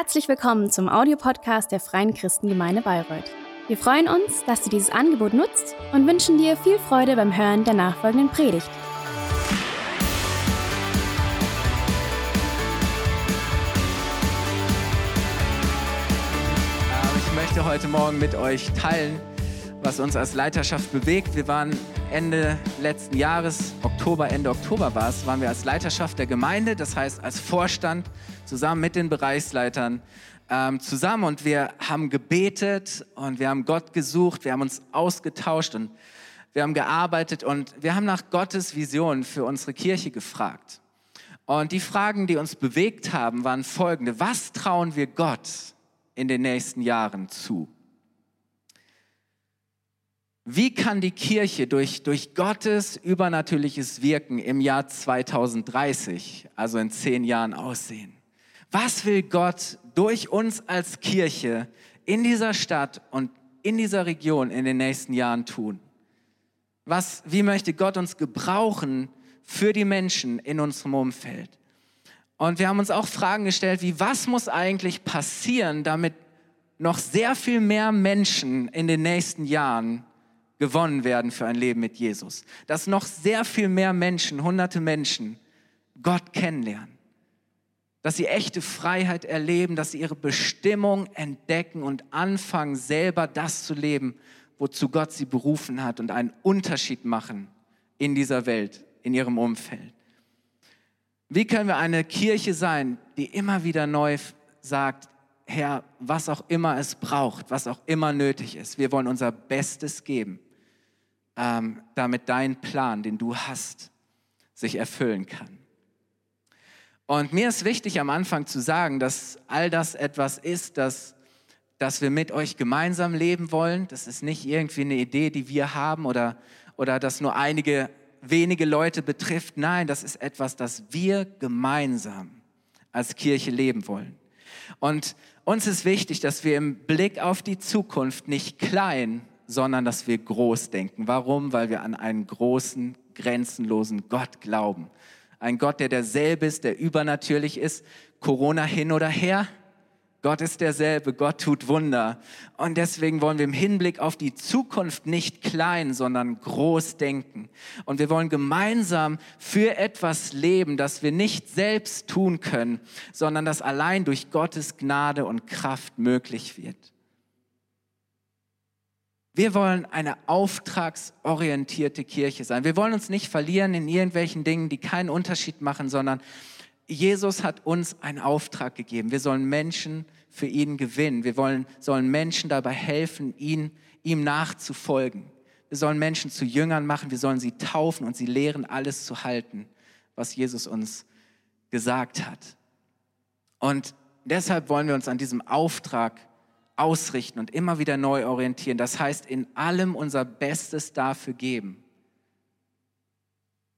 Herzlich willkommen zum Audiopodcast der Freien Christengemeinde Bayreuth. Wir freuen uns, dass du dieses Angebot nutzt und wünschen dir viel Freude beim Hören der nachfolgenden Predigt. Ich möchte heute Morgen mit euch teilen, was uns als Leiterschaft bewegt. Wir waren Ende letzten Jahres, Oktober, Ende Oktober war es, waren wir als Leiterschaft der Gemeinde, das heißt als Vorstand zusammen mit den Bereichsleitern ähm, zusammen und wir haben gebetet und wir haben Gott gesucht, wir haben uns ausgetauscht und wir haben gearbeitet und wir haben nach Gottes Vision für unsere Kirche gefragt. Und die Fragen, die uns bewegt haben, waren folgende. Was trauen wir Gott in den nächsten Jahren zu? Wie kann die Kirche durch, durch Gottes übernatürliches Wirken im Jahr 2030, also in zehn Jahren, aussehen? Was will Gott durch uns als Kirche in dieser Stadt und in dieser Region in den nächsten Jahren tun? Was, wie möchte Gott uns gebrauchen für die Menschen in unserem Umfeld? Und wir haben uns auch Fragen gestellt, wie was muss eigentlich passieren, damit noch sehr viel mehr Menschen in den nächsten Jahren gewonnen werden für ein Leben mit Jesus. Dass noch sehr viel mehr Menschen, hunderte Menschen, Gott kennenlernen. Dass sie echte Freiheit erleben, dass sie ihre Bestimmung entdecken und anfangen, selber das zu leben, wozu Gott sie berufen hat und einen Unterschied machen in dieser Welt, in ihrem Umfeld. Wie können wir eine Kirche sein, die immer wieder neu sagt, Herr, was auch immer es braucht, was auch immer nötig ist, wir wollen unser Bestes geben ähm, damit dein Plan, den du hast, sich erfüllen kann. Und mir ist wichtig am Anfang zu sagen, dass all das etwas ist, das, das wir mit euch gemeinsam leben wollen. Das ist nicht irgendwie eine Idee, die wir haben oder, oder das nur einige wenige Leute betrifft. Nein, das ist etwas, das wir gemeinsam als Kirche leben wollen. Und uns ist wichtig, dass wir im Blick auf die Zukunft nicht klein sondern dass wir groß denken. Warum? Weil wir an einen großen, grenzenlosen Gott glauben. Ein Gott, der derselbe ist, der übernatürlich ist, Corona hin oder her. Gott ist derselbe, Gott tut Wunder. Und deswegen wollen wir im Hinblick auf die Zukunft nicht klein, sondern groß denken. Und wir wollen gemeinsam für etwas leben, das wir nicht selbst tun können, sondern das allein durch Gottes Gnade und Kraft möglich wird. Wir wollen eine auftragsorientierte Kirche sein. Wir wollen uns nicht verlieren in irgendwelchen Dingen, die keinen Unterschied machen, sondern Jesus hat uns einen Auftrag gegeben. Wir sollen Menschen für ihn gewinnen. Wir wollen, sollen Menschen dabei helfen, ihn, ihm nachzufolgen. Wir sollen Menschen zu Jüngern machen. Wir sollen sie taufen und sie lehren, alles zu halten, was Jesus uns gesagt hat. Und deshalb wollen wir uns an diesem Auftrag ausrichten und immer wieder neu orientieren. Das heißt, in allem unser Bestes dafür geben,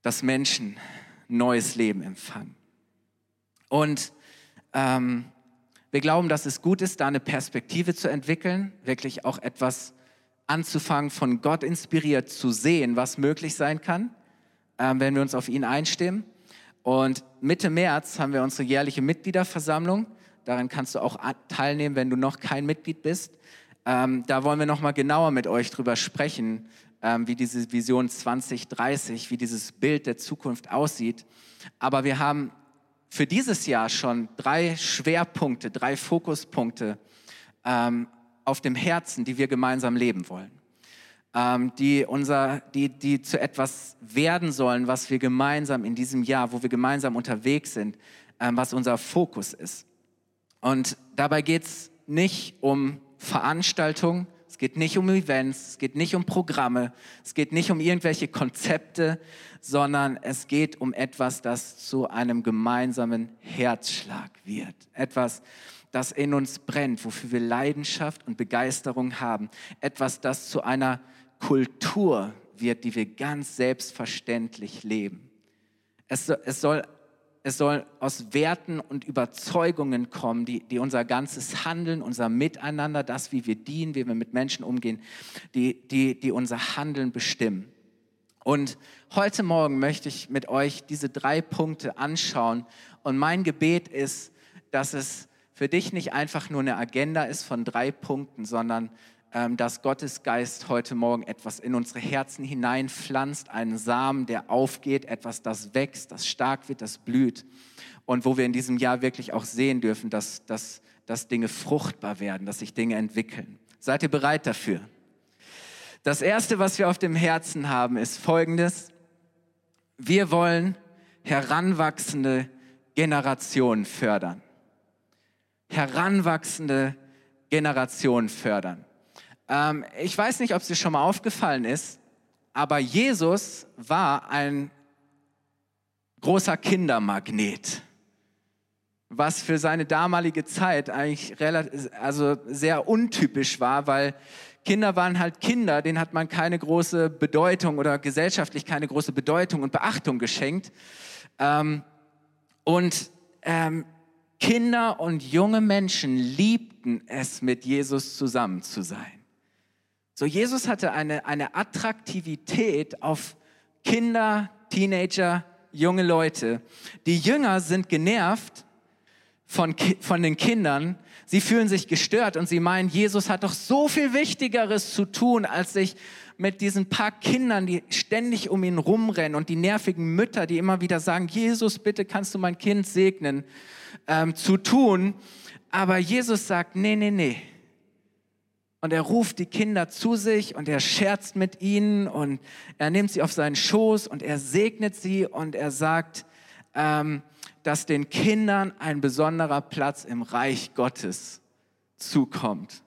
dass Menschen neues Leben empfangen. Und ähm, wir glauben, dass es gut ist, da eine Perspektive zu entwickeln, wirklich auch etwas anzufangen, von Gott inspiriert zu sehen, was möglich sein kann, ähm, wenn wir uns auf ihn einstimmen. Und Mitte März haben wir unsere jährliche Mitgliederversammlung. Daran kannst du auch teilnehmen, wenn du noch kein Mitglied bist. Ähm, da wollen wir noch mal genauer mit euch drüber sprechen, ähm, wie diese Vision 2030, wie dieses Bild der Zukunft aussieht. Aber wir haben für dieses Jahr schon drei Schwerpunkte, drei Fokuspunkte ähm, auf dem Herzen, die wir gemeinsam leben wollen. Ähm, die, unser, die, die zu etwas werden sollen, was wir gemeinsam in diesem Jahr, wo wir gemeinsam unterwegs sind, ähm, was unser Fokus ist. Und dabei geht es nicht um Veranstaltungen, es geht nicht um Events, es geht nicht um Programme, es geht nicht um irgendwelche Konzepte, sondern es geht um etwas, das zu einem gemeinsamen Herzschlag wird. Etwas, das in uns brennt, wofür wir Leidenschaft und Begeisterung haben. Etwas, das zu einer Kultur wird, die wir ganz selbstverständlich leben. Es, es soll es soll aus Werten und Überzeugungen kommen, die, die unser ganzes Handeln, unser Miteinander, das, wie wir dienen, wie wir mit Menschen umgehen, die, die, die unser Handeln bestimmen. Und heute Morgen möchte ich mit euch diese drei Punkte anschauen. Und mein Gebet ist, dass es für dich nicht einfach nur eine Agenda ist von drei Punkten, sondern dass Gottes Geist heute Morgen etwas in unsere Herzen hineinpflanzt, einen Samen, der aufgeht, etwas, das wächst, das stark wird, das blüht. Und wo wir in diesem Jahr wirklich auch sehen dürfen, dass, dass, dass Dinge fruchtbar werden, dass sich Dinge entwickeln. Seid ihr bereit dafür? Das Erste, was wir auf dem Herzen haben, ist Folgendes. Wir wollen heranwachsende Generationen fördern. Heranwachsende Generationen fördern. Ähm, ich weiß nicht, ob es dir schon mal aufgefallen ist, aber Jesus war ein großer Kindermagnet, was für seine damalige Zeit eigentlich relativ, also sehr untypisch war, weil Kinder waren halt Kinder, denen hat man keine große Bedeutung oder gesellschaftlich keine große Bedeutung und Beachtung geschenkt. Ähm, und ähm, Kinder und junge Menschen liebten es, mit Jesus zusammen zu sein. So, Jesus hatte eine, eine Attraktivität auf Kinder, Teenager, junge Leute. Die Jünger sind genervt von, von den Kindern. Sie fühlen sich gestört und sie meinen, Jesus hat doch so viel Wichtigeres zu tun, als sich mit diesen paar Kindern, die ständig um ihn rumrennen und die nervigen Mütter, die immer wieder sagen, Jesus, bitte kannst du mein Kind segnen, ähm, zu tun. Aber Jesus sagt, nee, nee, nee und er ruft die Kinder zu sich und er scherzt mit ihnen und er nimmt sie auf seinen Schoß und er segnet sie und er sagt, ähm, dass den Kindern ein besonderer Platz im Reich Gottes zukommt.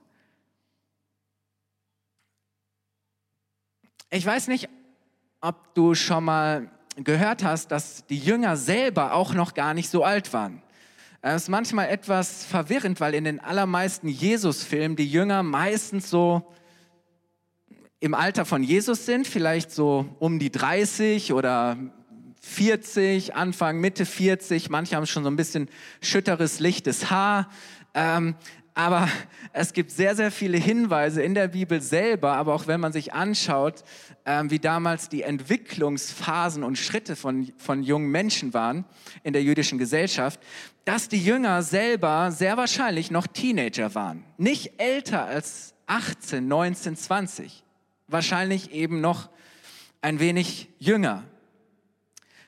Ich weiß nicht, ob du schon mal gehört hast, dass die Jünger selber auch noch gar nicht so alt waren. Es ist manchmal etwas verwirrend, weil in den allermeisten Jesus-Filmen die Jünger meistens so im Alter von Jesus sind, vielleicht so um die 30 oder 40, Anfang, Mitte 40. Manche haben schon so ein bisschen schütteres, lichtes Haar. Ähm, aber es gibt sehr, sehr viele Hinweise in der Bibel selber, aber auch wenn man sich anschaut, ähm, wie damals die Entwicklungsphasen und Schritte von, von jungen Menschen waren in der jüdischen Gesellschaft, dass die Jünger selber sehr wahrscheinlich noch Teenager waren. Nicht älter als 18, 19, 20. Wahrscheinlich eben noch ein wenig jünger.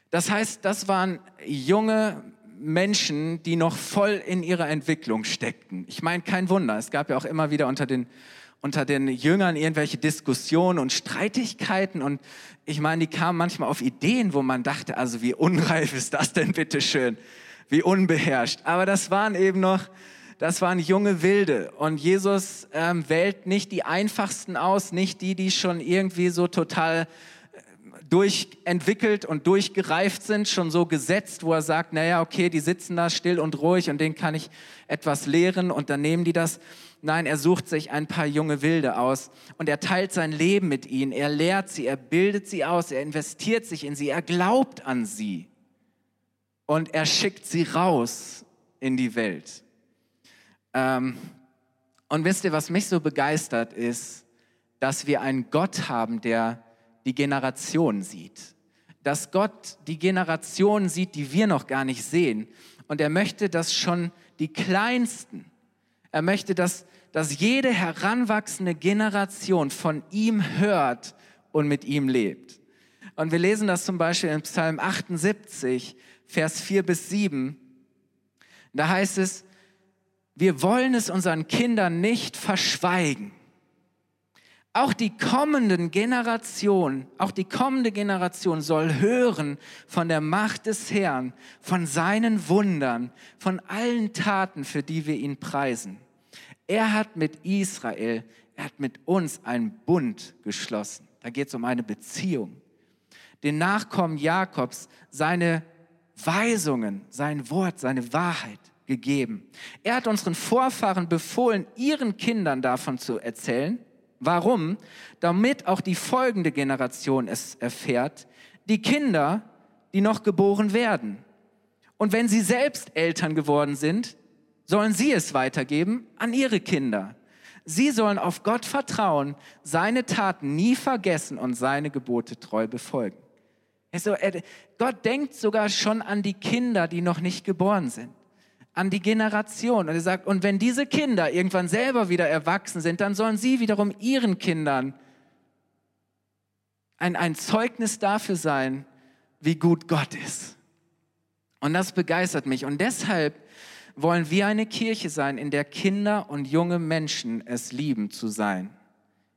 Das heißt, das waren junge Menschen, die noch voll in ihrer Entwicklung steckten. Ich meine, kein Wunder. Es gab ja auch immer wieder unter den, unter den Jüngern irgendwelche Diskussionen und Streitigkeiten. Und ich meine, die kamen manchmal auf Ideen, wo man dachte, also wie unreif ist das denn bitte schön? Wie unbeherrscht. Aber das waren eben noch, das waren junge Wilde. Und Jesus ähm, wählt nicht die einfachsten aus, nicht die, die schon irgendwie so total durchentwickelt und durchgereift sind, schon so gesetzt, wo er sagt, naja, okay, die sitzen da still und ruhig und denen kann ich etwas lehren und dann nehmen die das. Nein, er sucht sich ein paar junge Wilde aus und er teilt sein Leben mit ihnen, er lehrt sie, er bildet sie aus, er investiert sich in sie, er glaubt an sie und er schickt sie raus in die Welt. Ähm, und wisst ihr, was mich so begeistert ist, dass wir einen Gott haben, der die Generation sieht. Dass Gott die Generation sieht, die wir noch gar nicht sehen. Und er möchte, dass schon die Kleinsten, er möchte, dass, dass jede heranwachsende Generation von ihm hört und mit ihm lebt. Und wir lesen das zum Beispiel in Psalm 78, Vers 4 bis 7. Da heißt es, wir wollen es unseren Kindern nicht verschweigen auch die kommenden Generation, auch die kommende Generation soll hören von der Macht des Herrn, von seinen Wundern, von allen Taten, für die wir ihn preisen. Er hat mit Israel, er hat mit uns einen Bund geschlossen. Da geht es um eine Beziehung. Den Nachkommen Jakobs seine Weisungen, sein Wort, seine Wahrheit gegeben. Er hat unseren Vorfahren befohlen, ihren Kindern davon zu erzählen Warum? Damit auch die folgende Generation es erfährt, die Kinder, die noch geboren werden. Und wenn sie selbst Eltern geworden sind, sollen sie es weitergeben an ihre Kinder. Sie sollen auf Gott vertrauen, seine Taten nie vergessen und seine Gebote treu befolgen. Also, Gott denkt sogar schon an die Kinder, die noch nicht geboren sind. An die Generation. Und er sagt, und wenn diese Kinder irgendwann selber wieder erwachsen sind, dann sollen sie wiederum ihren Kindern ein, ein Zeugnis dafür sein, wie gut Gott ist. Und das begeistert mich. Und deshalb wollen wir eine Kirche sein, in der Kinder und junge Menschen es lieben zu sein,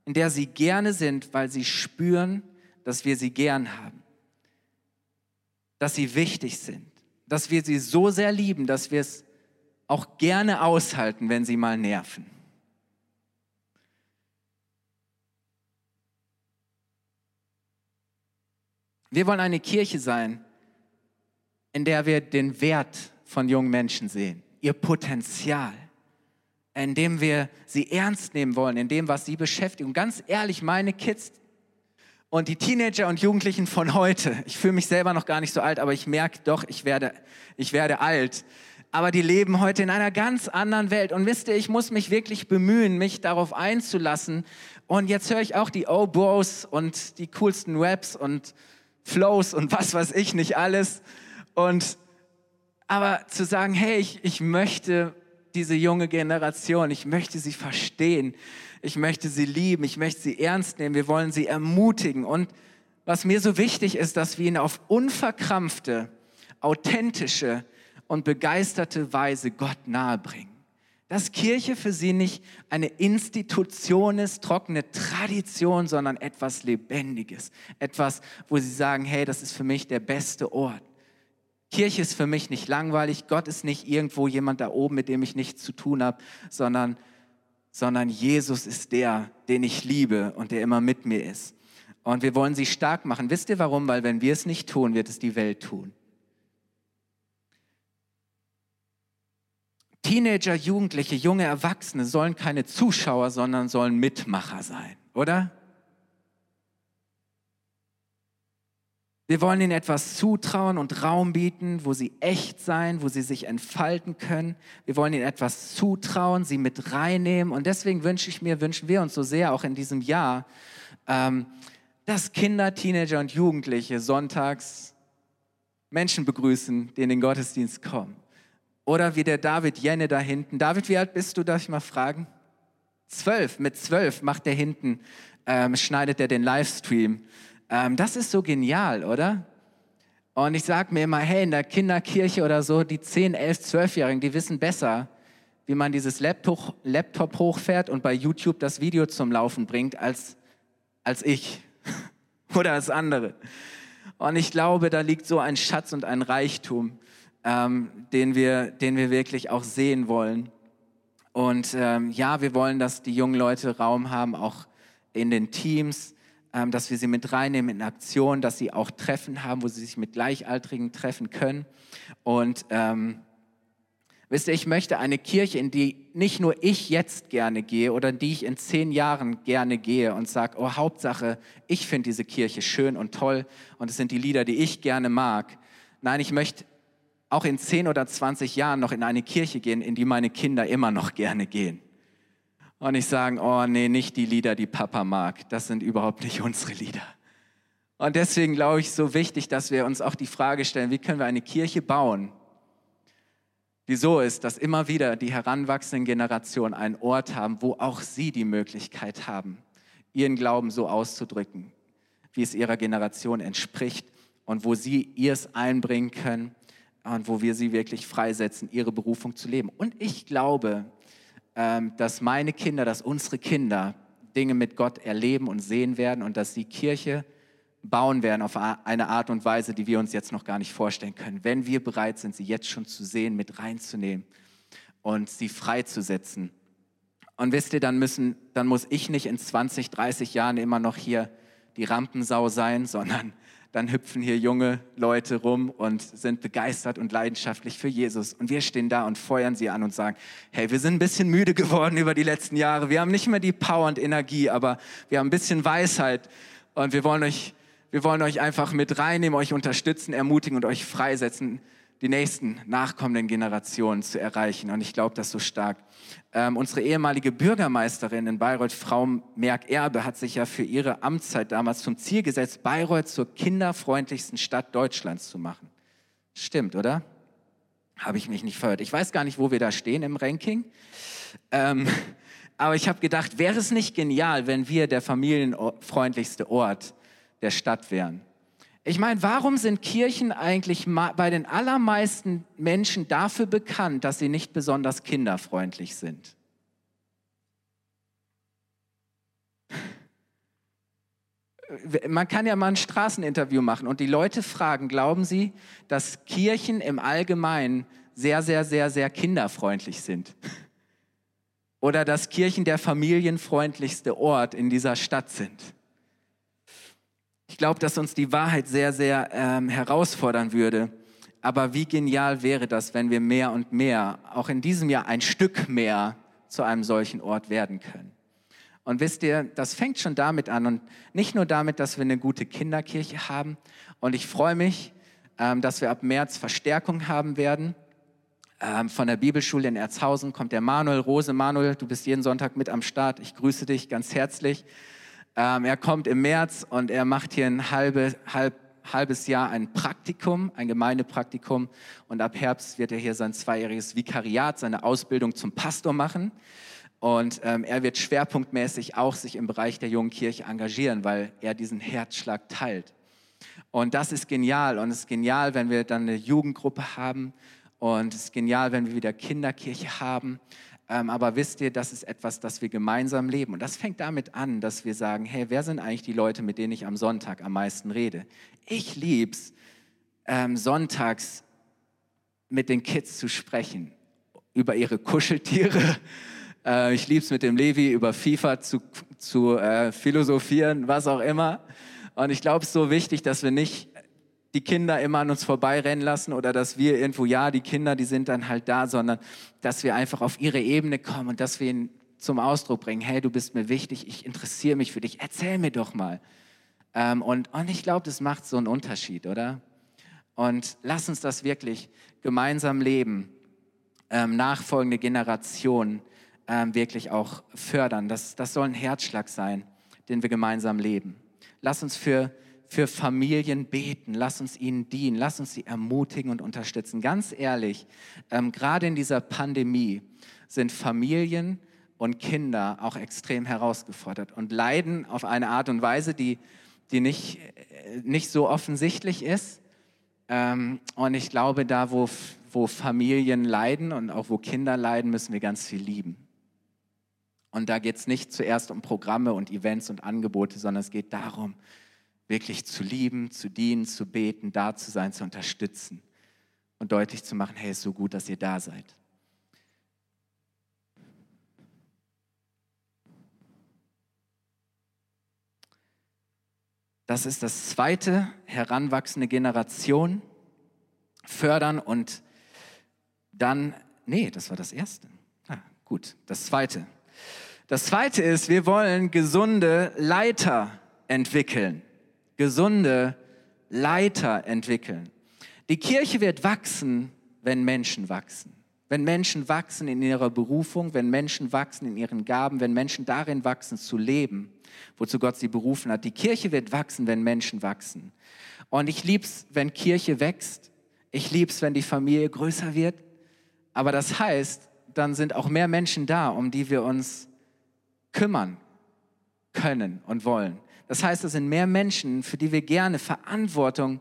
in der sie gerne sind, weil sie spüren, dass wir sie gern haben, dass sie wichtig sind, dass wir sie so sehr lieben, dass wir es auch gerne aushalten, wenn sie mal nerven. Wir wollen eine Kirche sein, in der wir den Wert von jungen Menschen sehen, ihr Potenzial, in dem wir sie ernst nehmen wollen, in dem, was sie beschäftigt. Und ganz ehrlich, meine Kids und die Teenager und Jugendlichen von heute, ich fühle mich selber noch gar nicht so alt, aber ich merke doch, ich werde, ich werde alt. Aber die leben heute in einer ganz anderen Welt. Und wisst ihr, ich muss mich wirklich bemühen, mich darauf einzulassen. Und jetzt höre ich auch die O-Bros und die coolsten Raps und Flows und was weiß ich nicht alles. Und aber zu sagen, hey, ich, ich möchte diese junge Generation, ich möchte sie verstehen, ich möchte sie lieben, ich möchte sie ernst nehmen, wir wollen sie ermutigen. Und was mir so wichtig ist, dass wir ihnen auf unverkrampfte, authentische und begeisterte Weise Gott nahebringen. Dass Kirche für sie nicht eine Institution ist, trockene Tradition, sondern etwas Lebendiges. Etwas, wo sie sagen, hey, das ist für mich der beste Ort. Kirche ist für mich nicht langweilig. Gott ist nicht irgendwo jemand da oben, mit dem ich nichts zu tun habe, sondern, sondern Jesus ist der, den ich liebe und der immer mit mir ist. Und wir wollen sie stark machen. Wisst ihr warum? Weil wenn wir es nicht tun, wird es die Welt tun. Teenager, Jugendliche, junge Erwachsene sollen keine Zuschauer, sondern sollen Mitmacher sein, oder? Wir wollen ihnen etwas zutrauen und Raum bieten, wo sie echt sein, wo sie sich entfalten können. Wir wollen ihnen etwas zutrauen, sie mit reinnehmen. Und deswegen wünsche ich mir, wünschen wir uns so sehr auch in diesem Jahr, ähm, dass Kinder, Teenager und Jugendliche sonntags Menschen begrüßen, die in den Gottesdienst kommen. Oder wie der David Jenne da hinten. David, wie alt bist du, darf ich mal fragen? Zwölf. Mit zwölf macht der hinten, ähm, schneidet er den Livestream. Ähm, das ist so genial, oder? Und ich sage mir immer, hey, in der Kinderkirche oder so, die 10, 11, 12-Jährigen, die wissen besser, wie man dieses Laptop, Laptop hochfährt und bei YouTube das Video zum Laufen bringt, als, als ich oder als andere. Und ich glaube, da liegt so ein Schatz und ein Reichtum ähm, den, wir, den wir wirklich auch sehen wollen. Und ähm, ja, wir wollen, dass die jungen Leute Raum haben, auch in den Teams, ähm, dass wir sie mit reinnehmen in Aktionen, dass sie auch Treffen haben, wo sie sich mit Gleichaltrigen treffen können. Und ähm, wisst ihr, ich möchte eine Kirche, in die nicht nur ich jetzt gerne gehe oder in die ich in zehn Jahren gerne gehe und sage, oh Hauptsache, ich finde diese Kirche schön und toll und es sind die Lieder, die ich gerne mag. Nein, ich möchte auch in 10 oder 20 Jahren noch in eine Kirche gehen, in die meine Kinder immer noch gerne gehen. Und nicht sagen, oh nee, nicht die Lieder, die Papa mag. Das sind überhaupt nicht unsere Lieder. Und deswegen glaube ich so wichtig, dass wir uns auch die Frage stellen, wie können wir eine Kirche bauen, die so ist, dass immer wieder die heranwachsenden Generationen einen Ort haben, wo auch sie die Möglichkeit haben, ihren Glauben so auszudrücken, wie es ihrer Generation entspricht und wo sie ihrs einbringen können und wo wir sie wirklich freisetzen, ihre Berufung zu leben. Und ich glaube, ähm, dass meine Kinder, dass unsere Kinder Dinge mit Gott erleben und sehen werden und dass sie Kirche bauen werden auf eine Art und Weise, die wir uns jetzt noch gar nicht vorstellen können. Wenn wir bereit sind, sie jetzt schon zu sehen, mit reinzunehmen und sie freizusetzen. Und wisst ihr, dann müssen, dann muss ich nicht in 20, 30 Jahren immer noch hier die Rampensau sein, sondern dann hüpfen hier junge Leute rum und sind begeistert und leidenschaftlich für Jesus. Und wir stehen da und feuern sie an und sagen, hey, wir sind ein bisschen müde geworden über die letzten Jahre. Wir haben nicht mehr die Power und Energie, aber wir haben ein bisschen Weisheit und wir wollen euch, wir wollen euch einfach mit reinnehmen, euch unterstützen, ermutigen und euch freisetzen die nächsten nachkommenden Generationen zu erreichen. Und ich glaube das so stark. Ähm, unsere ehemalige Bürgermeisterin in Bayreuth, Frau Merck-Erbe, hat sich ja für ihre Amtszeit damals zum Ziel gesetzt, Bayreuth zur kinderfreundlichsten Stadt Deutschlands zu machen. Stimmt, oder? habe ich mich nicht verirrt. Ich weiß gar nicht, wo wir da stehen im Ranking. Ähm, aber ich habe gedacht, wäre es nicht genial, wenn wir der familienfreundlichste Ort der Stadt wären? Ich meine, warum sind Kirchen eigentlich bei den allermeisten Menschen dafür bekannt, dass sie nicht besonders kinderfreundlich sind? Man kann ja mal ein Straßeninterview machen und die Leute fragen, glauben Sie, dass Kirchen im Allgemeinen sehr, sehr, sehr, sehr kinderfreundlich sind? Oder dass Kirchen der familienfreundlichste Ort in dieser Stadt sind? Ich glaube, dass uns die Wahrheit sehr, sehr ähm, herausfordern würde. Aber wie genial wäre das, wenn wir mehr und mehr, auch in diesem Jahr ein Stück mehr, zu einem solchen Ort werden können. Und wisst ihr, das fängt schon damit an und nicht nur damit, dass wir eine gute Kinderkirche haben. Und ich freue mich, ähm, dass wir ab März Verstärkung haben werden. Ähm, von der Bibelschule in Erzhausen kommt der Manuel Rose. Manuel, du bist jeden Sonntag mit am Start. Ich grüße dich ganz herzlich. Ähm, er kommt im März und er macht hier ein halbe, halb, halbes Jahr ein Praktikum, ein Gemeindepraktikum. Und ab Herbst wird er hier sein zweijähriges Vikariat, seine Ausbildung zum Pastor machen. Und ähm, er wird schwerpunktmäßig auch sich im Bereich der jungen Kirche engagieren, weil er diesen Herzschlag teilt. Und das ist genial. Und es ist genial, wenn wir dann eine Jugendgruppe haben. Und es ist genial, wenn wir wieder Kinderkirche haben. Ähm, aber wisst ihr, das ist etwas, das wir gemeinsam leben. Und das fängt damit an, dass wir sagen, hey, wer sind eigentlich die Leute, mit denen ich am Sonntag am meisten rede? Ich lieb's, ähm, sonntags mit den Kids zu sprechen über ihre Kuscheltiere. Äh, ich lieb's mit dem Levi über FIFA zu, zu äh, philosophieren, was auch immer. Und ich glaube, es ist so wichtig, dass wir nicht die Kinder immer an uns vorbeirennen lassen oder dass wir irgendwo, ja, die Kinder, die sind dann halt da, sondern dass wir einfach auf ihre Ebene kommen und dass wir ihnen zum Ausdruck bringen, hey, du bist mir wichtig, ich interessiere mich für dich, erzähl mir doch mal. Ähm, und, und ich glaube, das macht so einen Unterschied, oder? Und lass uns das wirklich gemeinsam leben, ähm, nachfolgende Generationen ähm, wirklich auch fördern. Das, das soll ein Herzschlag sein, den wir gemeinsam leben. Lass uns für für Familien beten, lass uns ihnen dienen, lass uns sie ermutigen und unterstützen. Ganz ehrlich, ähm, gerade in dieser Pandemie sind Familien und Kinder auch extrem herausgefordert und leiden auf eine Art und Weise, die, die nicht, äh, nicht so offensichtlich ist. Ähm, und ich glaube, da, wo, wo Familien leiden und auch wo Kinder leiden, müssen wir ganz viel lieben. Und da geht es nicht zuerst um Programme und Events und Angebote, sondern es geht darum, wirklich zu lieben, zu dienen, zu beten, da zu sein, zu unterstützen und deutlich zu machen, hey, ist so gut, dass ihr da seid. Das ist das zweite, heranwachsende Generation fördern und dann, nee, das war das erste. Ah, gut, das zweite. Das zweite ist, wir wollen gesunde Leiter entwickeln gesunde Leiter entwickeln. Die Kirche wird wachsen, wenn Menschen wachsen. Wenn Menschen wachsen in ihrer Berufung, wenn Menschen wachsen in ihren Gaben, wenn Menschen darin wachsen zu leben, wozu Gott sie berufen hat. Die Kirche wird wachsen, wenn Menschen wachsen. Und ich lieb's, wenn Kirche wächst. Ich lieb's, wenn die Familie größer wird. Aber das heißt, dann sind auch mehr Menschen da, um die wir uns kümmern können und wollen. Das heißt, es sind mehr Menschen, für die wir gerne Verantwortung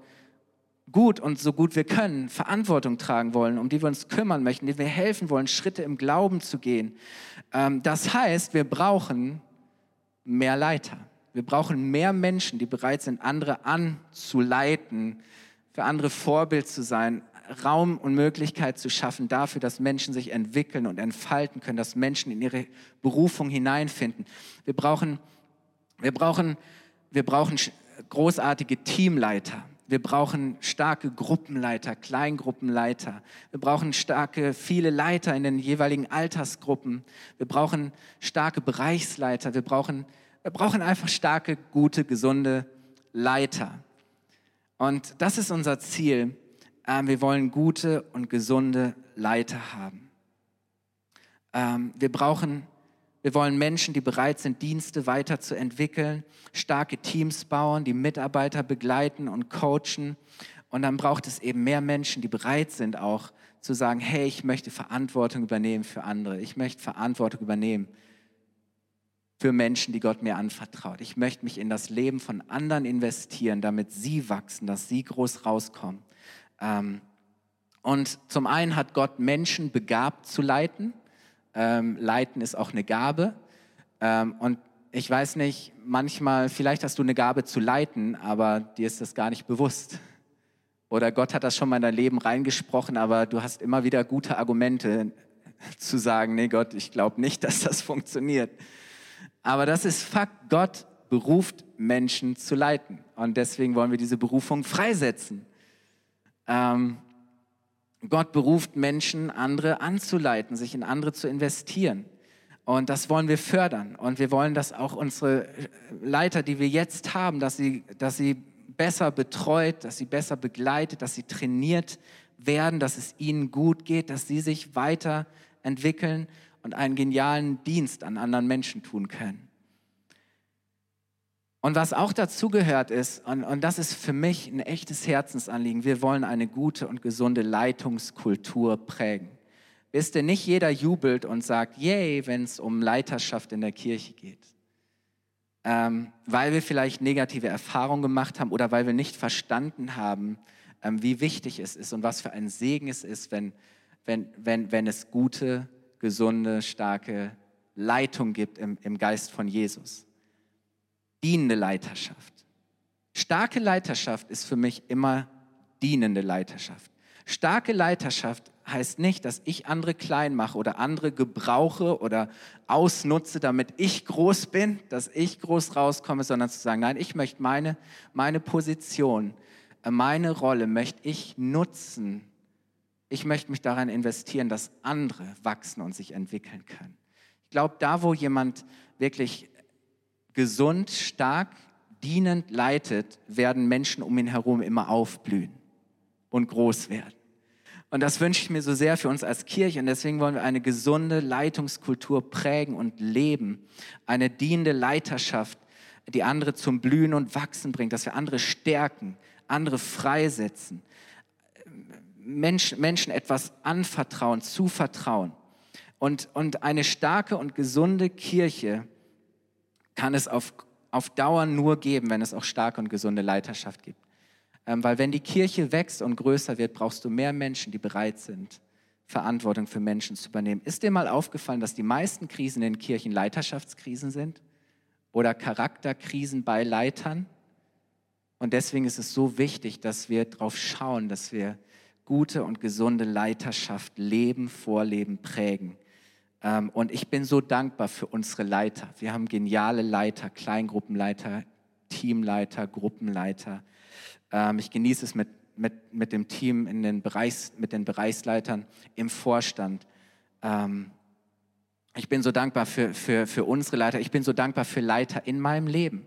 gut und so gut wir können, Verantwortung tragen wollen, um die wir uns kümmern möchten, die wir helfen wollen, Schritte im Glauben zu gehen. Ähm, das heißt, wir brauchen mehr Leiter. Wir brauchen mehr Menschen, die bereit sind, andere anzuleiten, für andere Vorbild zu sein, Raum und Möglichkeit zu schaffen dafür, dass Menschen sich entwickeln und entfalten können, dass Menschen in ihre Berufung hineinfinden. Wir brauchen, wir brauchen wir brauchen großartige Teamleiter. Wir brauchen starke Gruppenleiter, Kleingruppenleiter. Wir brauchen starke, viele Leiter in den jeweiligen Altersgruppen. Wir brauchen starke Bereichsleiter. Wir brauchen, wir brauchen einfach starke, gute, gesunde Leiter. Und das ist unser Ziel. Ähm, wir wollen gute und gesunde Leiter haben. Ähm, wir brauchen wir wollen Menschen, die bereit sind, Dienste weiterzuentwickeln, starke Teams bauen, die Mitarbeiter begleiten und coachen. Und dann braucht es eben mehr Menschen, die bereit sind, auch zu sagen, hey, ich möchte Verantwortung übernehmen für andere. Ich möchte Verantwortung übernehmen für Menschen, die Gott mir anvertraut. Ich möchte mich in das Leben von anderen investieren, damit sie wachsen, dass sie groß rauskommen. Ähm, und zum einen hat Gott Menschen begabt zu leiten. Ähm, leiten ist auch eine Gabe. Ähm, und ich weiß nicht, manchmal, vielleicht hast du eine Gabe zu leiten, aber dir ist das gar nicht bewusst. Oder Gott hat das schon mal in dein Leben reingesprochen, aber du hast immer wieder gute Argumente zu sagen, nee Gott, ich glaube nicht, dass das funktioniert. Aber das ist Fakt. Gott beruft Menschen zu leiten. Und deswegen wollen wir diese Berufung freisetzen. Ähm, Gott beruft Menschen, andere anzuleiten, sich in andere zu investieren. Und das wollen wir fördern. Und wir wollen, dass auch unsere Leiter, die wir jetzt haben, dass sie, dass sie besser betreut, dass sie besser begleitet, dass sie trainiert werden, dass es ihnen gut geht, dass sie sich weiterentwickeln und einen genialen Dienst an anderen Menschen tun können. Und was auch dazu gehört ist, und, und das ist für mich ein echtes Herzensanliegen, wir wollen eine gute und gesunde Leitungskultur prägen. Wisst ihr, nicht jeder jubelt und sagt, yay, wenn es um Leiterschaft in der Kirche geht. Ähm, weil wir vielleicht negative Erfahrungen gemacht haben oder weil wir nicht verstanden haben, ähm, wie wichtig es ist und was für ein Segen es ist, wenn, wenn, wenn, wenn es gute gesunde, starke Leitung gibt im, im Geist von Jesus. Dienende Leiterschaft. Starke Leiterschaft ist für mich immer dienende Leiterschaft. Starke Leiterschaft heißt nicht, dass ich andere klein mache oder andere gebrauche oder ausnutze, damit ich groß bin, dass ich groß rauskomme, sondern zu sagen, nein, ich möchte meine, meine Position, äh, meine Rolle möchte ich nutzen, ich möchte mich daran investieren, dass andere wachsen und sich entwickeln können. Ich glaube, da, wo jemand wirklich gesund, stark, dienend leitet, werden Menschen um ihn herum immer aufblühen und groß werden. Und das wünsche ich mir so sehr für uns als Kirche. Und deswegen wollen wir eine gesunde Leitungskultur prägen und leben. Eine dienende Leiterschaft, die andere zum Blühen und Wachsen bringt, dass wir andere stärken, andere freisetzen, Menschen, Menschen etwas anvertrauen, zuvertrauen. Und, und eine starke und gesunde Kirche kann es auf, auf Dauer nur geben, wenn es auch starke und gesunde Leiterschaft gibt. Ähm, weil wenn die Kirche wächst und größer wird, brauchst du mehr Menschen, die bereit sind, Verantwortung für Menschen zu übernehmen. Ist dir mal aufgefallen, dass die meisten Krisen in Kirchen Leiterschaftskrisen sind oder Charakterkrisen bei Leitern? Und deswegen ist es so wichtig, dass wir darauf schauen, dass wir gute und gesunde Leiterschaft leben, vorleben, prägen. Ähm, und ich bin so dankbar für unsere Leiter. Wir haben geniale Leiter, Kleingruppenleiter, Teamleiter, Gruppenleiter. Ähm, ich genieße es mit, mit, mit dem Team, in den Bereichs, mit den Bereichsleitern im Vorstand. Ähm, ich bin so dankbar für, für, für unsere Leiter. Ich bin so dankbar für Leiter in meinem Leben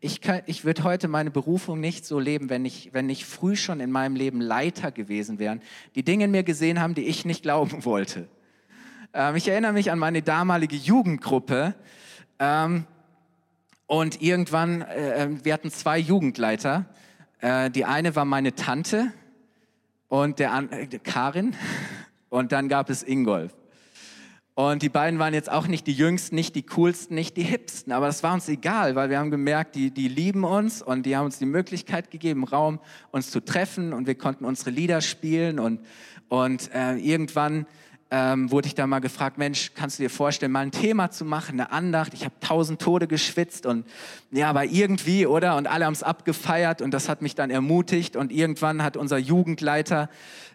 ich, ich würde heute meine Berufung nicht so leben, wenn ich, wenn ich früh schon in meinem Leben Leiter gewesen wäre, die Dinge in mir gesehen haben, die ich nicht glauben wollte. Ähm, ich erinnere mich an meine damalige Jugendgruppe. Ähm, und irgendwann, äh, ähm, wir hatten zwei Jugendleiter. Äh, die eine war meine Tante und der äh, Karin. Und dann gab es Ingolf. Und die beiden waren jetzt auch nicht die jüngsten, nicht die coolsten, nicht die hipsten, aber das war uns egal, weil wir haben gemerkt, die, die lieben uns und die haben uns die Möglichkeit gegeben, Raum uns zu treffen und wir konnten unsere Lieder spielen und, und äh, irgendwann ähm, wurde ich da mal gefragt, Mensch, kannst du dir vorstellen, mal ein Thema zu machen, eine Andacht? Ich habe tausend Tode geschwitzt und ja, aber irgendwie, oder? Und alle haben es abgefeiert und das hat mich dann ermutigt und irgendwann hat unser Jugendleiter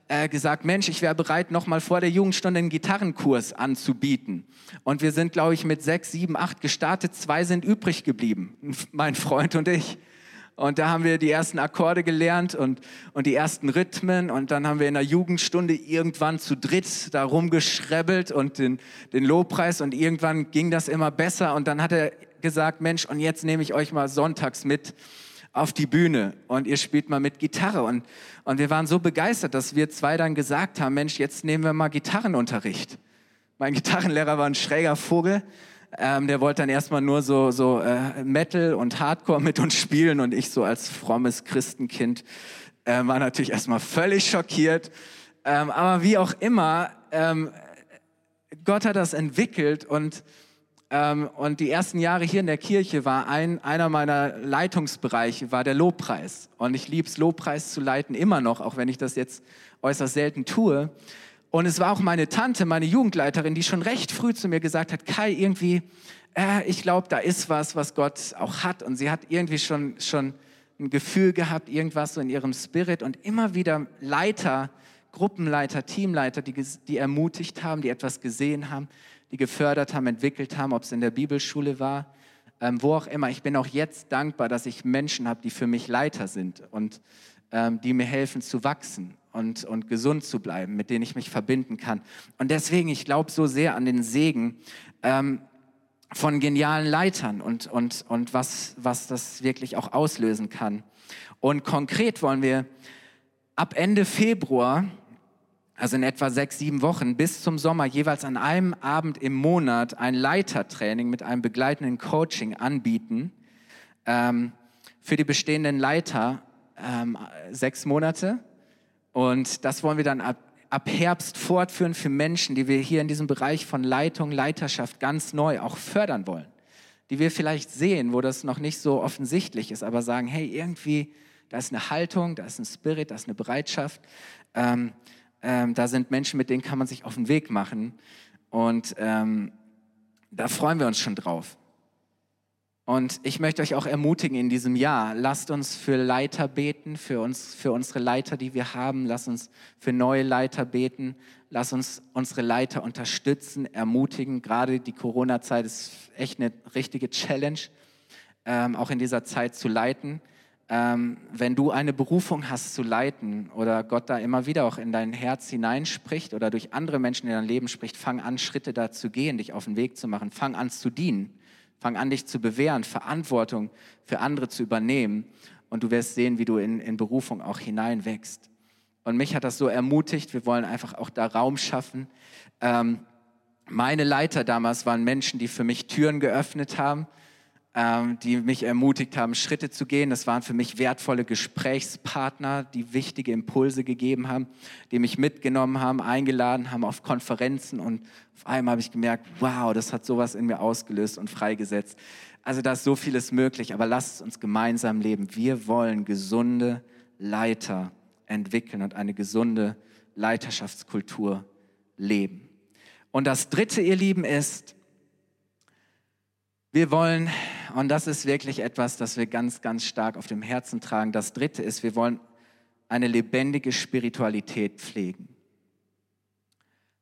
äh, gesagt, Mensch, ich wäre bereit, noch mal vor der Jugendstunde einen Gitarrenkurs anzubieten. Und wir sind, glaube ich, mit sechs, sieben, acht gestartet. Zwei sind übrig geblieben, mein Freund und ich. Und da haben wir die ersten Akkorde gelernt und, und die ersten Rhythmen. Und dann haben wir in der Jugendstunde irgendwann zu dritt da rumgeschrebbelt und den, den Lobpreis. Und irgendwann ging das immer besser. Und dann hat er gesagt, Mensch, und jetzt nehme ich euch mal sonntags mit auf die Bühne und ihr spielt mal mit Gitarre. Und, und wir waren so begeistert, dass wir zwei dann gesagt haben, Mensch, jetzt nehmen wir mal Gitarrenunterricht. Mein Gitarrenlehrer war ein schräger Vogel. Ähm, der wollte dann erstmal nur so, so äh, Metal und Hardcore mit uns spielen und ich so als frommes Christenkind äh, war natürlich erstmal völlig schockiert. Ähm, aber wie auch immer, ähm, Gott hat das entwickelt und, ähm, und die ersten Jahre hier in der Kirche war ein, einer meiner Leitungsbereiche, war der Lobpreis. Und ich liebe es, Lobpreis zu leiten, immer noch, auch wenn ich das jetzt äußerst selten tue. Und es war auch meine Tante, meine Jugendleiterin, die schon recht früh zu mir gesagt hat, Kai, irgendwie, äh, ich glaube, da ist was, was Gott auch hat. Und sie hat irgendwie schon, schon ein Gefühl gehabt, irgendwas so in ihrem Spirit und immer wieder Leiter, Gruppenleiter, Teamleiter, die, die ermutigt haben, die etwas gesehen haben, die gefördert haben, entwickelt haben, ob es in der Bibelschule war, ähm, wo auch immer. Ich bin auch jetzt dankbar, dass ich Menschen habe, die für mich Leiter sind und ähm, die mir helfen zu wachsen und, und gesund zu bleiben, mit denen ich mich verbinden kann. Und deswegen, ich glaube so sehr an den Segen ähm, von genialen Leitern und, und, und was, was das wirklich auch auslösen kann. Und konkret wollen wir ab Ende Februar also in etwa sechs, sieben Wochen bis zum Sommer jeweils an einem Abend im Monat ein Leitertraining mit einem begleitenden Coaching anbieten ähm, für die bestehenden Leiter ähm, sechs Monate. Und das wollen wir dann ab, ab Herbst fortführen für Menschen, die wir hier in diesem Bereich von Leitung, Leiterschaft ganz neu auch fördern wollen. Die wir vielleicht sehen, wo das noch nicht so offensichtlich ist, aber sagen, hey, irgendwie, da ist eine Haltung, da ist ein Spirit, da ist eine Bereitschaft. Ähm, ähm, da sind Menschen, mit denen kann man sich auf den Weg machen. Und ähm, da freuen wir uns schon drauf. Und ich möchte euch auch ermutigen in diesem Jahr, lasst uns für Leiter beten, für uns, für unsere Leiter, die wir haben. Lasst uns für neue Leiter beten. Lasst uns unsere Leiter unterstützen, ermutigen. Gerade die Corona-Zeit ist echt eine richtige Challenge, ähm, auch in dieser Zeit zu leiten ähm, wenn du eine Berufung hast zu leiten oder Gott da immer wieder auch in dein Herz hineinspricht oder durch andere Menschen in dein Leben spricht, fang an, Schritte da zu gehen, dich auf den Weg zu machen, fang an zu dienen, fang an, dich zu bewähren, Verantwortung für andere zu übernehmen und du wirst sehen, wie du in, in Berufung auch hineinwächst. Und mich hat das so ermutigt, wir wollen einfach auch da Raum schaffen. Ähm, meine Leiter damals waren Menschen, die für mich Türen geöffnet haben, ähm, die mich ermutigt haben, Schritte zu gehen. Das waren für mich wertvolle Gesprächspartner, die wichtige Impulse gegeben haben, die mich mitgenommen haben, eingeladen haben auf Konferenzen. Und auf einmal habe ich gemerkt, wow, das hat sowas in mir ausgelöst und freigesetzt. Also da ist so vieles möglich, aber lasst uns gemeinsam leben. Wir wollen gesunde Leiter entwickeln und eine gesunde Leiterschaftskultur leben. Und das Dritte, ihr Lieben, ist, wir wollen und das ist wirklich etwas, das wir ganz, ganz stark auf dem Herzen tragen. Das Dritte ist, wir wollen eine lebendige Spiritualität pflegen.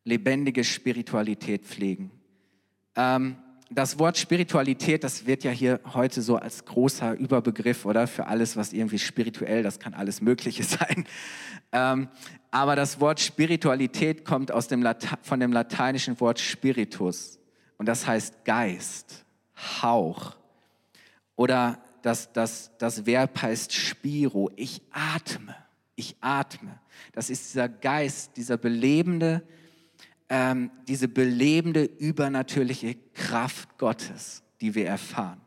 Lebendige Spiritualität pflegen. Ähm, das Wort Spiritualität, das wird ja hier heute so als großer Überbegriff, oder? Für alles, was irgendwie spirituell, das kann alles Mögliche sein. Ähm, aber das Wort Spiritualität kommt aus dem von dem lateinischen Wort Spiritus. Und das heißt Geist, Hauch, oder das, das, das Verb heißt Spiro. Ich atme. Ich atme. Das ist dieser Geist, dieser belebende, ähm, diese belebende, übernatürliche Kraft Gottes, die wir erfahren.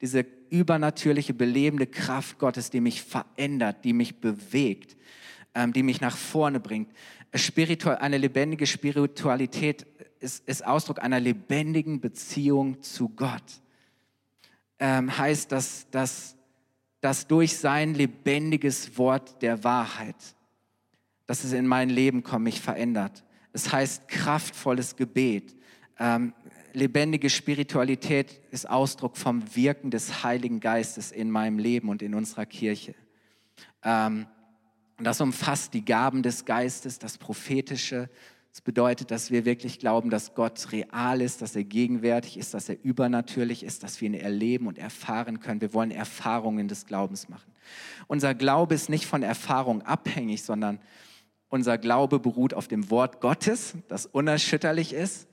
Diese übernatürliche, belebende Kraft Gottes, die mich verändert, die mich bewegt, ähm, die mich nach vorne bringt. Spiritual, eine lebendige Spiritualität ist, ist Ausdruck einer lebendigen Beziehung zu Gott ähm, heißt, dass, dass, dass durch sein lebendiges Wort der Wahrheit, dass es in mein Leben kommt, mich verändert. Es heißt kraftvolles Gebet. Ähm, lebendige Spiritualität ist Ausdruck vom Wirken des Heiligen Geistes in meinem Leben und in unserer Kirche. Ähm, das umfasst die Gaben des Geistes, das Prophetische, das bedeutet, dass wir wirklich glauben, dass Gott real ist, dass er gegenwärtig ist, dass er übernatürlich ist, dass wir ihn erleben und erfahren können. Wir wollen Erfahrungen des Glaubens machen. Unser Glaube ist nicht von Erfahrung abhängig, sondern unser Glaube beruht auf dem Wort Gottes, das unerschütterlich ist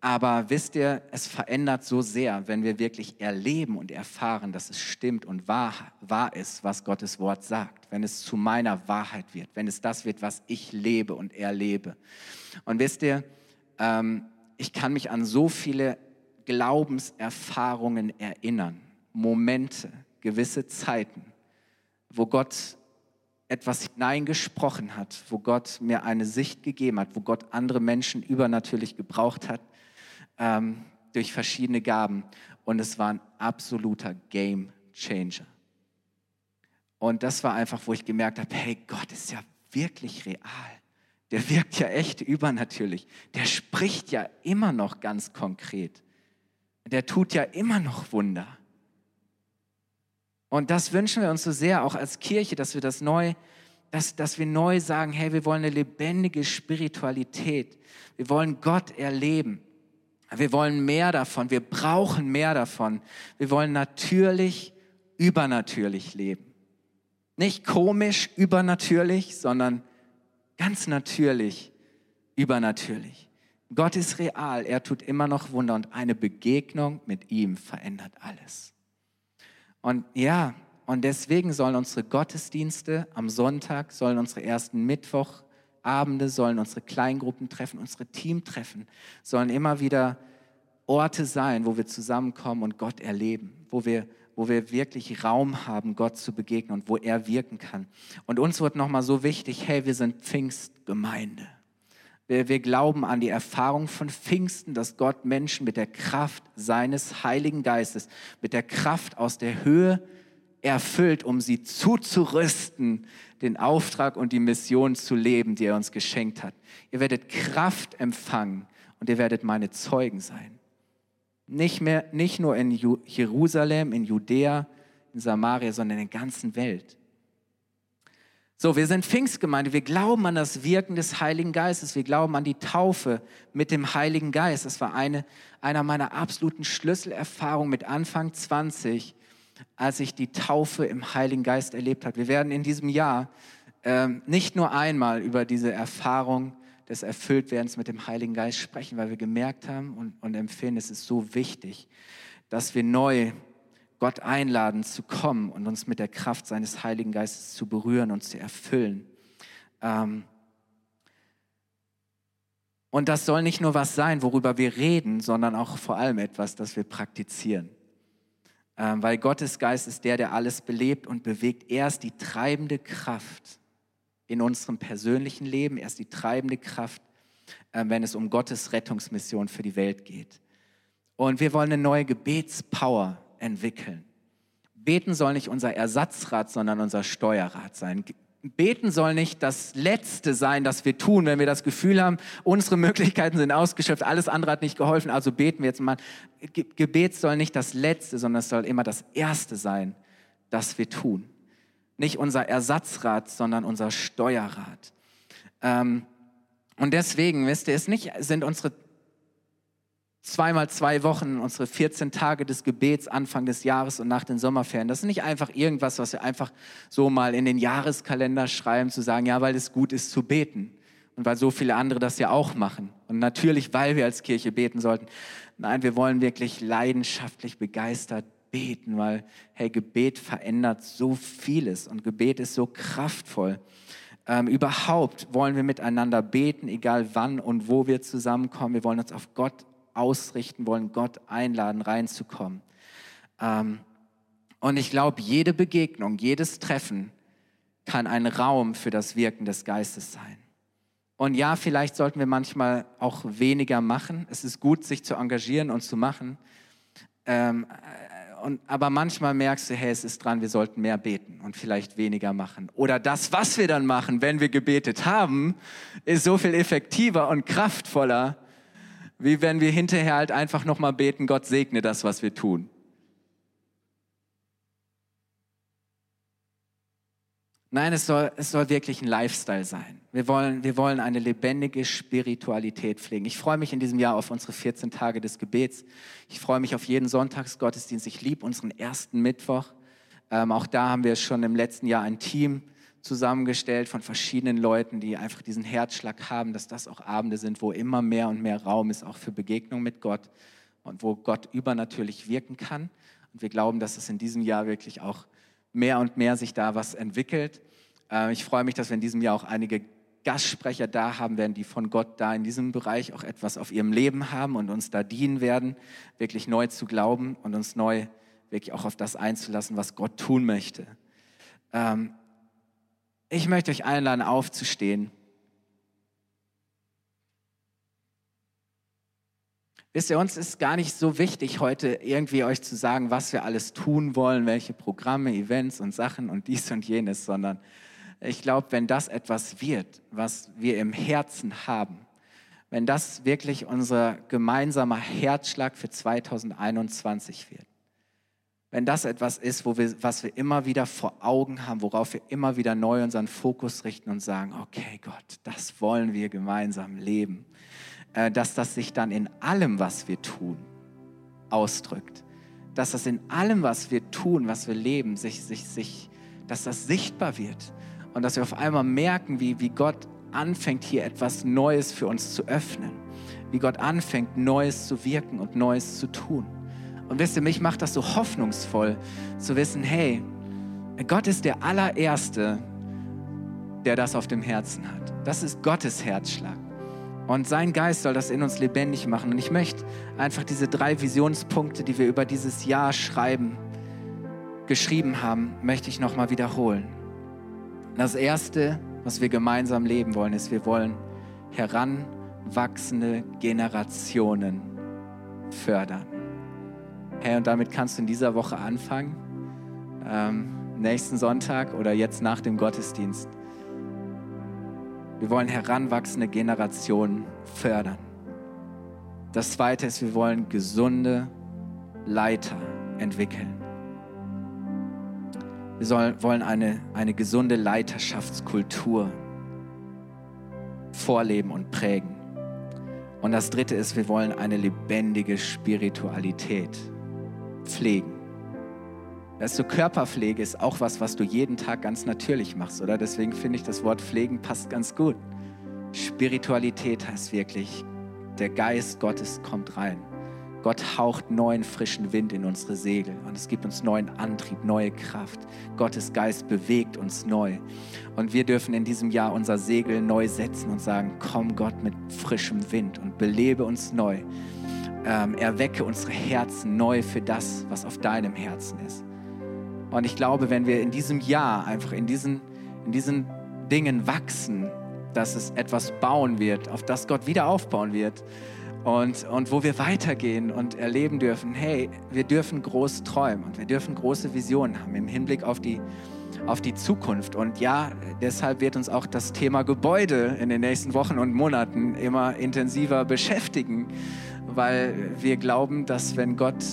aber wisst ihr, es verändert so sehr, wenn wir wirklich erleben und erfahren, dass es stimmt und wahr, wahr ist, was Gottes Wort sagt. Wenn es zu meiner Wahrheit wird, wenn es das wird, was ich lebe und erlebe. Und wisst ihr, ähm, ich kann mich an so viele Glaubenserfahrungen erinnern, Momente, gewisse Zeiten, wo Gott etwas hineingesprochen hat, wo Gott mir eine Sicht gegeben hat, wo Gott andere Menschen übernatürlich gebraucht hat ähm, durch verschiedene Gaben. Und es war ein absoluter Game Changer. Und das war einfach, wo ich gemerkt habe, hey, Gott ist ja wirklich real. Der wirkt ja echt übernatürlich. Der spricht ja immer noch ganz konkret. Der tut ja immer noch Wunder. Und das wünschen wir uns so sehr, auch als Kirche, dass wir das neu, dass, dass wir neu sagen, hey, wir wollen eine lebendige Spiritualität. Wir wollen Gott erleben. Wir wollen mehr davon. Wir brauchen mehr davon. Wir wollen natürlich, übernatürlich leben. Nicht komisch, übernatürlich, sondern ganz natürlich, übernatürlich. Gott ist real. Er tut immer noch Wunder und eine Begegnung mit ihm verändert alles. Und ja, und deswegen sollen unsere Gottesdienste am Sonntag, sollen unsere ersten Mittwochabende, sollen unsere Kleingruppen treffen, unsere Teamtreffen, sollen immer wieder Orte sein, wo wir zusammenkommen und Gott erleben, wo wir, wo wir wirklich Raum haben, Gott zu begegnen und wo er wirken kann. Und uns wird nochmal so wichtig, hey, wir sind Pfingstgemeinde. Wir, wir glauben an die Erfahrung von Pfingsten, dass Gott Menschen mit der Kraft seines Heiligen Geistes, mit der Kraft aus der Höhe erfüllt, um sie zuzurüsten, den Auftrag und die Mission zu leben, die er uns geschenkt hat. Ihr werdet Kraft empfangen und ihr werdet meine Zeugen sein. Nicht, mehr, nicht nur in Jerusalem, in Judäa, in Samaria, sondern in der ganzen Welt. So, wir sind Pfingstgemeinde. Wir glauben an das Wirken des Heiligen Geistes. Wir glauben an die Taufe mit dem Heiligen Geist. Das war eine, einer meiner absoluten Schlüsselerfahrungen mit Anfang 20, als ich die Taufe im Heiligen Geist erlebt habe. Wir werden in diesem Jahr äh, nicht nur einmal über diese Erfahrung des Erfülltwerdens mit dem Heiligen Geist sprechen, weil wir gemerkt haben und, und empfinden, es ist so wichtig, dass wir neu Gott einladen zu kommen und uns mit der Kraft seines Heiligen Geistes zu berühren und zu erfüllen. Ähm und das soll nicht nur was sein, worüber wir reden, sondern auch vor allem etwas, das wir praktizieren. Ähm, weil Gottes Geist ist der, der alles belebt und bewegt. Er ist die treibende Kraft in unserem persönlichen Leben. Er ist die treibende Kraft, äh, wenn es um Gottes Rettungsmission für die Welt geht. Und wir wollen eine neue Gebetspower entwickeln. Beten soll nicht unser Ersatzrad, sondern unser Steuerrad sein. Beten soll nicht das Letzte sein, das wir tun, wenn wir das Gefühl haben, unsere Möglichkeiten sind ausgeschöpft, alles andere hat nicht geholfen, also beten wir jetzt mal. Gebet soll nicht das Letzte, sondern es soll immer das Erste sein, das wir tun. Nicht unser Ersatzrad, sondern unser Steuerrad. Ähm, und deswegen, wisst ihr, es nicht, sind unsere zweimal zwei Wochen, unsere 14 Tage des Gebets Anfang des Jahres und nach den Sommerferien. Das ist nicht einfach irgendwas, was wir einfach so mal in den Jahreskalender schreiben, zu sagen, ja, weil es gut ist zu beten und weil so viele andere das ja auch machen. Und natürlich, weil wir als Kirche beten sollten. Nein, wir wollen wirklich leidenschaftlich begeistert beten, weil, hey, Gebet verändert so vieles und Gebet ist so kraftvoll. Ähm, überhaupt wollen wir miteinander beten, egal wann und wo wir zusammenkommen. Wir wollen uns auf Gott ausrichten wollen, Gott einladen, reinzukommen. Ähm, und ich glaube, jede Begegnung, jedes Treffen kann ein Raum für das Wirken des Geistes sein. Und ja, vielleicht sollten wir manchmal auch weniger machen. Es ist gut, sich zu engagieren und zu machen. Ähm, äh, und, aber manchmal merkst du, hey, es ist dran, wir sollten mehr beten und vielleicht weniger machen. Oder das, was wir dann machen, wenn wir gebetet haben, ist so viel effektiver und kraftvoller, wie wenn wir hinterher halt einfach nochmal beten, Gott segne das, was wir tun. Nein, es soll, es soll wirklich ein Lifestyle sein. Wir wollen, wir wollen eine lebendige Spiritualität pflegen. Ich freue mich in diesem Jahr auf unsere 14 Tage des Gebets. Ich freue mich auf jeden Sonntagsgottesdienst. Ich liebe unseren ersten Mittwoch. Ähm, auch da haben wir schon im letzten Jahr ein Team zusammengestellt von verschiedenen Leuten, die einfach diesen Herzschlag haben, dass das auch Abende sind, wo immer mehr und mehr Raum ist, auch für Begegnung mit Gott und wo Gott übernatürlich wirken kann. Und wir glauben, dass es in diesem Jahr wirklich auch mehr und mehr sich da was entwickelt. Äh, ich freue mich, dass wir in diesem Jahr auch einige Gastsprecher da haben werden, die von Gott da in diesem Bereich auch etwas auf ihrem Leben haben und uns da dienen werden, wirklich neu zu glauben und uns neu wirklich auch auf das einzulassen, was Gott tun möchte. Ähm, Ich möchte euch einladen, aufzustehen. Wisst ihr, uns ist gar nicht so wichtig, heute irgendwie euch zu sagen, was wir alles tun wollen, welche Programme, Events und Sachen und dies und jenes, sondern ich glaube, wenn das etwas wird, was wir im Herzen haben, wenn das wirklich unser gemeinsamer Herzschlag für 2021 wird, wenn das etwas ist, wo wir, was wir immer wieder vor Augen haben, worauf wir immer wieder neu unseren Fokus richten und sagen, okay Gott, das wollen wir gemeinsam leben, äh, dass das sich dann in allem, was wir tun, ausdrückt. Dass das in allem, was wir tun, was wir leben, sich, sich, sich, dass das sichtbar wird. Und dass wir auf einmal merken, wie, wie Gott anfängt, hier etwas Neues für uns zu öffnen. Wie Gott anfängt, Neues zu wirken und Neues zu tun. Und wisst ihr, mich macht das so hoffnungsvoll zu wissen, hey, Gott ist der allererste, der das auf dem Herzen hat. Das ist Gottes Herzschlag. Und sein Geist soll das in uns lebendig machen. Und ich möchte einfach diese drei Visionspunkte, die wir über dieses Jahr schreiben, geschrieben haben, möchte ich nochmal wiederholen. Das erste, was wir gemeinsam leben wollen, ist, wir wollen heranwachsende Generationen fördern. Hey, und damit kannst du in dieser Woche anfangen, ähm, nächsten Sonntag oder jetzt nach dem Gottesdienst. Wir wollen heranwachsende Generationen fördern. Das Zweite ist, wir wollen gesunde Leiter entwickeln. Wir sollen, wollen eine, eine gesunde Leiterschaftskultur vorleben und prägen. Und das Dritte ist, wir wollen eine lebendige Spiritualität pflegen. Weißt du, Körperpflege ist auch was, was du jeden Tag ganz natürlich machst, oder? Deswegen finde ich, das Wort pflegen passt ganz gut. Spiritualität heißt wirklich, der Geist Gottes kommt rein. Gott haucht neuen frischen Wind in unsere Segel und es gibt uns neuen Antrieb, neue Kraft. Gottes Geist bewegt uns neu. Und wir dürfen in diesem Jahr unser Segel neu setzen und sagen, komm Gott mit frischem Wind und belebe uns neu ähm, erwecke unsere Herzen neu für das, was auf deinem Herzen ist. Und ich glaube, wenn wir in diesem Jahr einfach in diesen, in diesen Dingen wachsen, dass es etwas bauen wird, auf das Gott wieder aufbauen wird und, und wo wir weitergehen und erleben dürfen, hey, wir dürfen groß träumen und wir dürfen große Visionen haben im Hinblick auf die, auf die Zukunft. Und ja, deshalb wird uns auch das Thema Gebäude in den nächsten Wochen und Monaten immer intensiver beschäftigen weil wir glauben, dass wenn Gott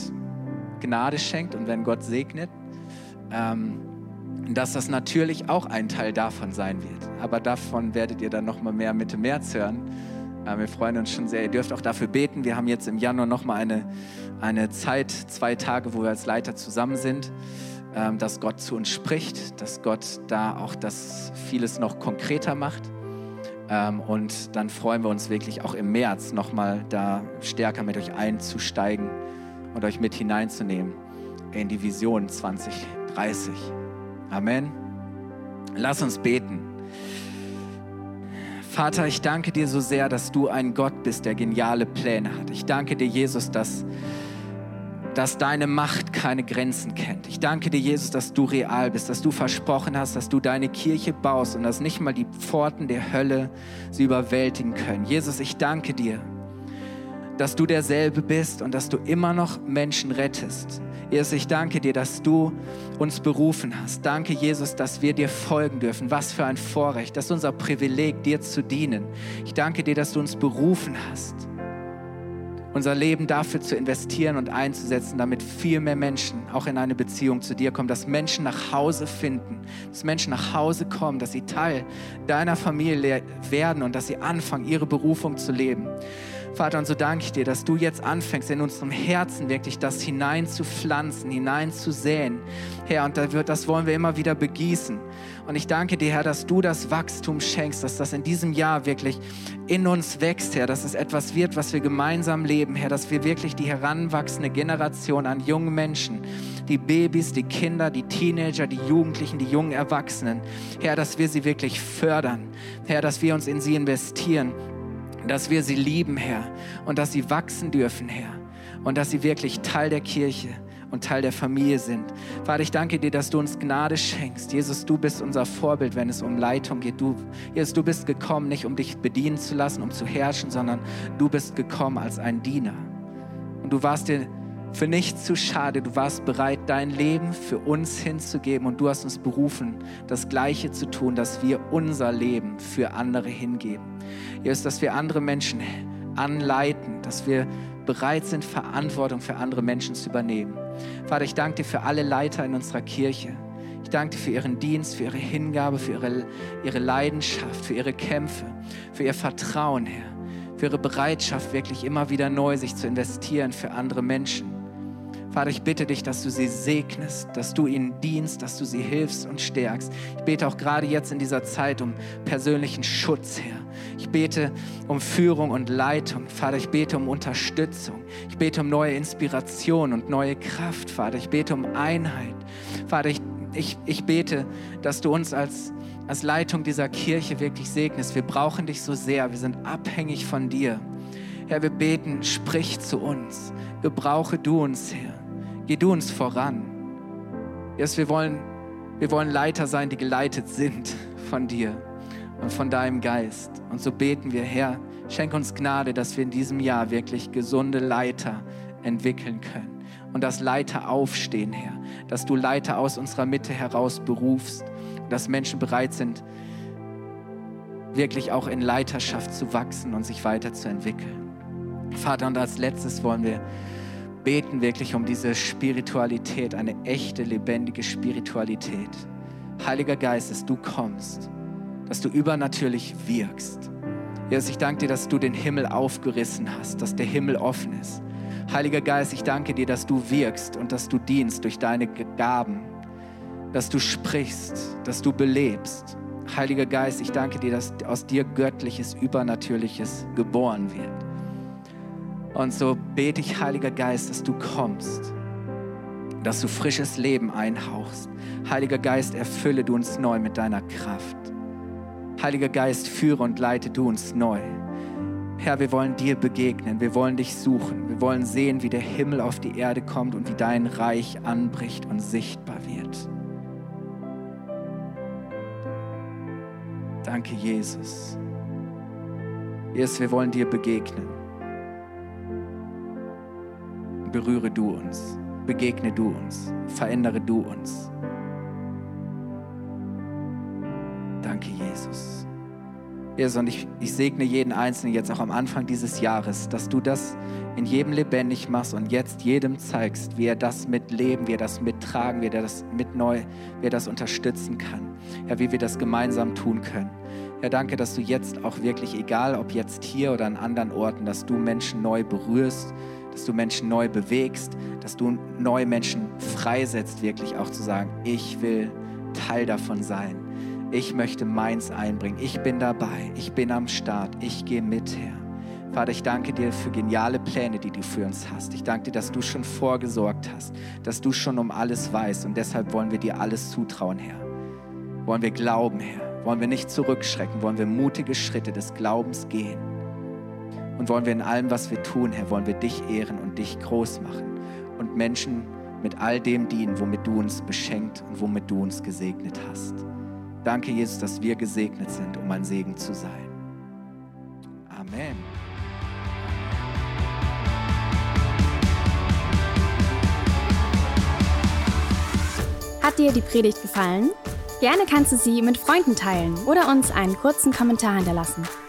Gnade schenkt und wenn Gott segnet, ähm, dass das natürlich auch ein Teil davon sein wird. Aber davon werdet ihr dann noch mal mehr Mitte März hören. Äh, wir freuen uns schon sehr. Ihr dürft auch dafür beten. Wir haben jetzt im Januar noch mal eine, eine Zeit, zwei Tage, wo wir als Leiter zusammen sind, ähm, dass Gott zu uns spricht, dass Gott da auch das vieles noch konkreter macht. Ähm, und dann freuen wir uns wirklich auch im März nochmal da stärker mit euch einzusteigen und euch mit hineinzunehmen in die Vision 2030. Amen. Lass uns beten. Vater, ich danke dir so sehr, dass du ein Gott bist, der geniale Pläne hat. Ich danke dir, Jesus, dass dass deine Macht keine Grenzen kennt. Ich danke dir, Jesus, dass du real bist, dass du versprochen hast, dass du deine Kirche baust und dass nicht mal die Pforten der Hölle sie überwältigen können. Jesus, ich danke dir, dass du derselbe bist und dass du immer noch Menschen rettest. Jesus, ich danke dir, dass du uns berufen hast. Danke, Jesus, dass wir dir folgen dürfen. Was für ein Vorrecht. Das ist unser Privileg, dir zu dienen. Ich danke dir, dass du uns berufen hast unser Leben dafür zu investieren und einzusetzen, damit viel mehr Menschen auch in eine Beziehung zu dir kommen, dass Menschen nach Hause finden, dass Menschen nach Hause kommen, dass sie Teil deiner Familie werden und dass sie anfangen, ihre Berufung zu leben. Vater, und so danke ich dir, dass du jetzt anfängst, in unserem Herzen wirklich das hineinzupflanzen, hineinzusäen. Herr, und das wollen wir immer wieder begießen. Und ich danke dir, Herr, dass du das Wachstum schenkst, dass das in diesem Jahr wirklich in uns wächst, Herr, dass es etwas wird, was wir gemeinsam leben, Herr, dass wir wirklich die heranwachsende Generation an jungen Menschen, die Babys, die Kinder, die Teenager, die Jugendlichen, die jungen Erwachsenen, Herr, dass wir sie wirklich fördern, Herr, dass wir uns in sie investieren dass wir sie lieben, Herr, und dass sie wachsen dürfen, Herr, und dass sie wirklich Teil der Kirche und Teil der Familie sind. Vater, ich danke dir, dass du uns Gnade schenkst. Jesus, du bist unser Vorbild, wenn es um Leitung geht. Du, Jesus, du bist gekommen, nicht um dich bedienen zu lassen, um zu herrschen, sondern du bist gekommen als ein Diener. Und du warst dir für nichts zu schade. Du warst bereit, dein Leben für uns hinzugeben und du hast uns berufen, das Gleiche zu tun, dass wir unser Leben für andere hingeben. Jesus, dass wir andere Menschen anleiten, dass wir bereit sind, Verantwortung für andere Menschen zu übernehmen. Vater, ich danke dir für alle Leiter in unserer Kirche. Ich danke dir für ihren Dienst, für ihre Hingabe, für ihre, ihre Leidenschaft, für ihre Kämpfe, für ihr Vertrauen, Herr, für ihre Bereitschaft, wirklich immer wieder neu sich zu investieren für andere Menschen. Vater, ich bitte dich, dass du sie segnest, dass du ihnen dienst, dass du sie hilfst und stärkst. Ich bete auch gerade jetzt in dieser Zeit um persönlichen Schutz, Herr. Ich bete um Führung und Leitung. Vater, ich bete um Unterstützung. Ich bete um neue Inspiration und neue Kraft, Vater. Ich bete um Einheit. Vater, ich, ich, ich bete, dass du uns als, als Leitung dieser Kirche wirklich segnest. Wir brauchen dich so sehr. Wir sind abhängig von dir. Herr, wir beten, sprich zu uns. Gebrauche du uns, Herr. Geh du uns voran. Yes, wir, wollen, wir wollen Leiter sein, die geleitet sind von dir und von deinem Geist. Und so beten wir, Herr, schenk uns Gnade, dass wir in diesem Jahr wirklich gesunde Leiter entwickeln können. Und dass Leiter aufstehen, Herr. Dass du Leiter aus unserer Mitte heraus berufst. Dass Menschen bereit sind, wirklich auch in Leiterschaft zu wachsen und sich weiterzuentwickeln. Vater, und als letztes wollen wir beten wirklich um diese Spiritualität, eine echte, lebendige Spiritualität. Heiliger Geist, dass du kommst, dass du übernatürlich wirkst. Jesus, ich danke dir, dass du den Himmel aufgerissen hast, dass der Himmel offen ist. Heiliger Geist, ich danke dir, dass du wirkst und dass du dienst durch deine Gaben, dass du sprichst, dass du belebst. Heiliger Geist, ich danke dir, dass aus dir Göttliches, Übernatürliches geboren wird. Und so bete ich, Heiliger Geist, dass du kommst, dass du frisches Leben einhauchst. Heiliger Geist, erfülle du uns neu mit deiner Kraft. Heiliger Geist, führe und leite du uns neu. Herr, wir wollen dir begegnen, wir wollen dich suchen, wir wollen sehen, wie der Himmel auf die Erde kommt und wie dein Reich anbricht und sichtbar wird. Danke, Jesus. Jesus, wir wollen dir begegnen berühre du uns, begegne du uns, verändere du uns. Danke, Jesus. Jesus, und ich, ich segne jeden Einzelnen jetzt auch am Anfang dieses Jahres, dass du das in jedem lebendig machst und jetzt jedem zeigst, wie er das mitleben, wie er das mittragen, wie er das mit neu, wie er das unterstützen kann. Ja, wie wir das gemeinsam tun können. Ja, danke, dass du jetzt auch wirklich, egal ob jetzt hier oder an anderen Orten, dass du Menschen neu berührst, dass du Menschen neu bewegst, dass du neue Menschen freisetzt, wirklich auch zu sagen, ich will Teil davon sein. Ich möchte meins einbringen. Ich bin dabei. Ich bin am Start. Ich gehe mit, Herr. Vater, ich danke dir für geniale Pläne, die du für uns hast. Ich danke dir, dass du schon vorgesorgt hast, dass du schon um alles weißt. Und deshalb wollen wir dir alles zutrauen, Herr. Wollen wir glauben, Herr. Wollen wir nicht zurückschrecken. Wollen wir mutige Schritte des Glaubens gehen. Und wollen wir in allem, was wir tun, Herr, wollen wir dich ehren und dich groß machen und Menschen mit all dem dienen, womit du uns beschenkt und womit du uns gesegnet hast. Danke, Jesus, dass wir gesegnet sind, um ein Segen zu sein. Amen. Hat dir die Predigt gefallen? Gerne kannst du sie mit Freunden teilen oder uns einen kurzen Kommentar hinterlassen.